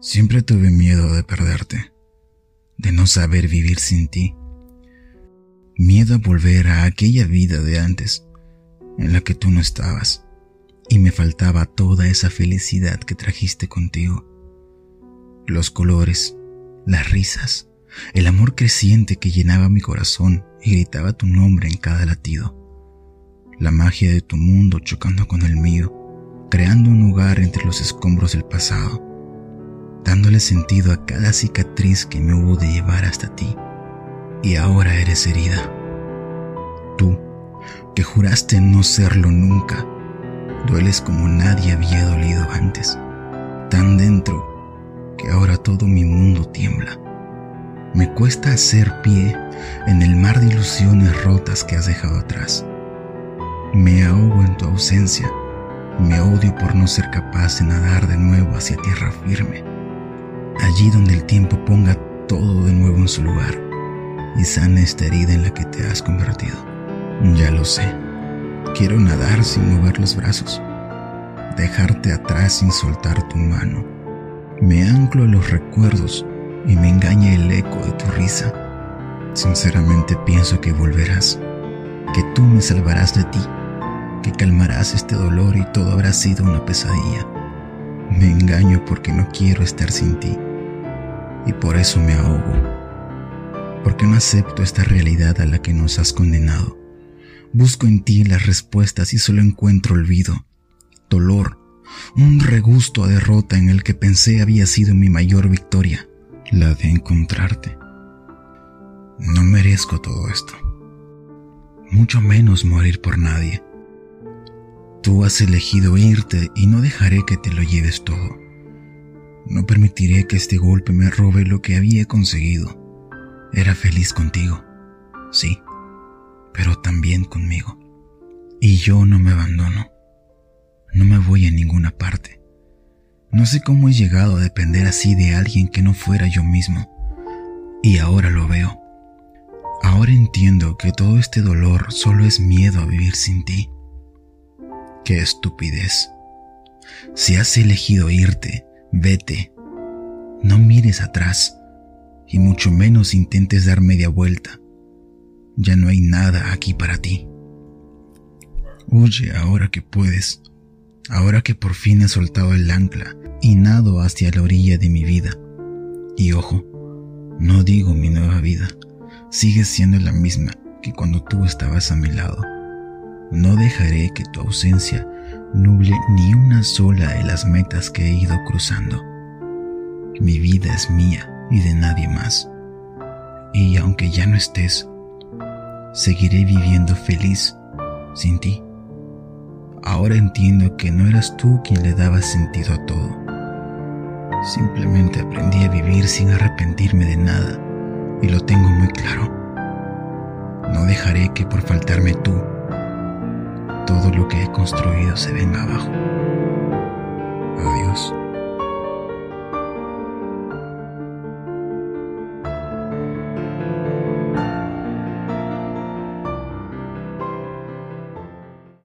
Siempre tuve miedo de perderte, de no saber vivir sin ti. Miedo a volver a aquella vida de antes, en la que tú no estabas, y me faltaba toda esa felicidad que trajiste contigo. Los colores, las risas, el amor creciente que llenaba mi corazón y gritaba tu nombre en cada latido. La magia de tu mundo chocando con el mío, creando un lugar entre los escombros del pasado, dándole sentido a cada cicatriz que me hubo de llevar hasta ti. Y ahora eres herida. Tú, que juraste no serlo nunca, dueles como nadie había dolido antes, tan dentro que ahora todo mi mundo tiembla. Me cuesta hacer pie en el mar de ilusiones rotas que has dejado atrás. Me ahogo en tu ausencia, me odio por no ser capaz de nadar de nuevo hacia tierra firme, allí donde el tiempo ponga todo de nuevo en su lugar y sana esta herida en la que te has convertido. Ya lo sé, quiero nadar sin mover los brazos, dejarte atrás sin soltar tu mano. Me anclo a los recuerdos y me engaña el eco de tu risa. Sinceramente pienso que volverás, que tú me salvarás de ti, que calmarás este dolor y todo habrá sido una pesadilla. Me engaño porque no quiero estar sin ti y por eso me ahogo, porque no acepto esta realidad a la que nos has condenado. Busco en ti las respuestas y solo encuentro olvido, dolor, un regusto a derrota en el que pensé había sido mi mayor victoria la de encontrarte. No merezco todo esto, mucho menos morir por nadie. Tú has elegido irte y no dejaré que te lo lleves todo. No permitiré que este golpe me robe lo que había conseguido. Era feliz contigo, sí, pero también conmigo. Y yo no me abandono. No me voy a ninguna parte. No sé cómo he llegado a depender así de alguien que no fuera yo mismo. Y ahora lo veo. Ahora entiendo que todo este dolor solo es miedo a vivir sin ti. Qué estupidez. Si has elegido irte, vete. No mires atrás y mucho menos intentes dar media vuelta. Ya no hay nada aquí para ti. Huye ahora que puedes ahora que por fin he soltado el ancla y nado hacia la orilla de mi vida. Y ojo, no digo mi nueva vida, sigue siendo la misma que cuando tú estabas a mi lado. No dejaré que tu ausencia nuble ni una sola de las metas que he ido cruzando. Mi vida es mía y de nadie más. Y aunque ya no estés, seguiré viviendo feliz sin ti. Ahora entiendo que no eras tú quien le daba sentido a todo. Simplemente aprendí a vivir sin arrepentirme de nada y lo tengo muy claro. No dejaré que por faltarme tú, todo lo que he construido se venga abajo. Adiós.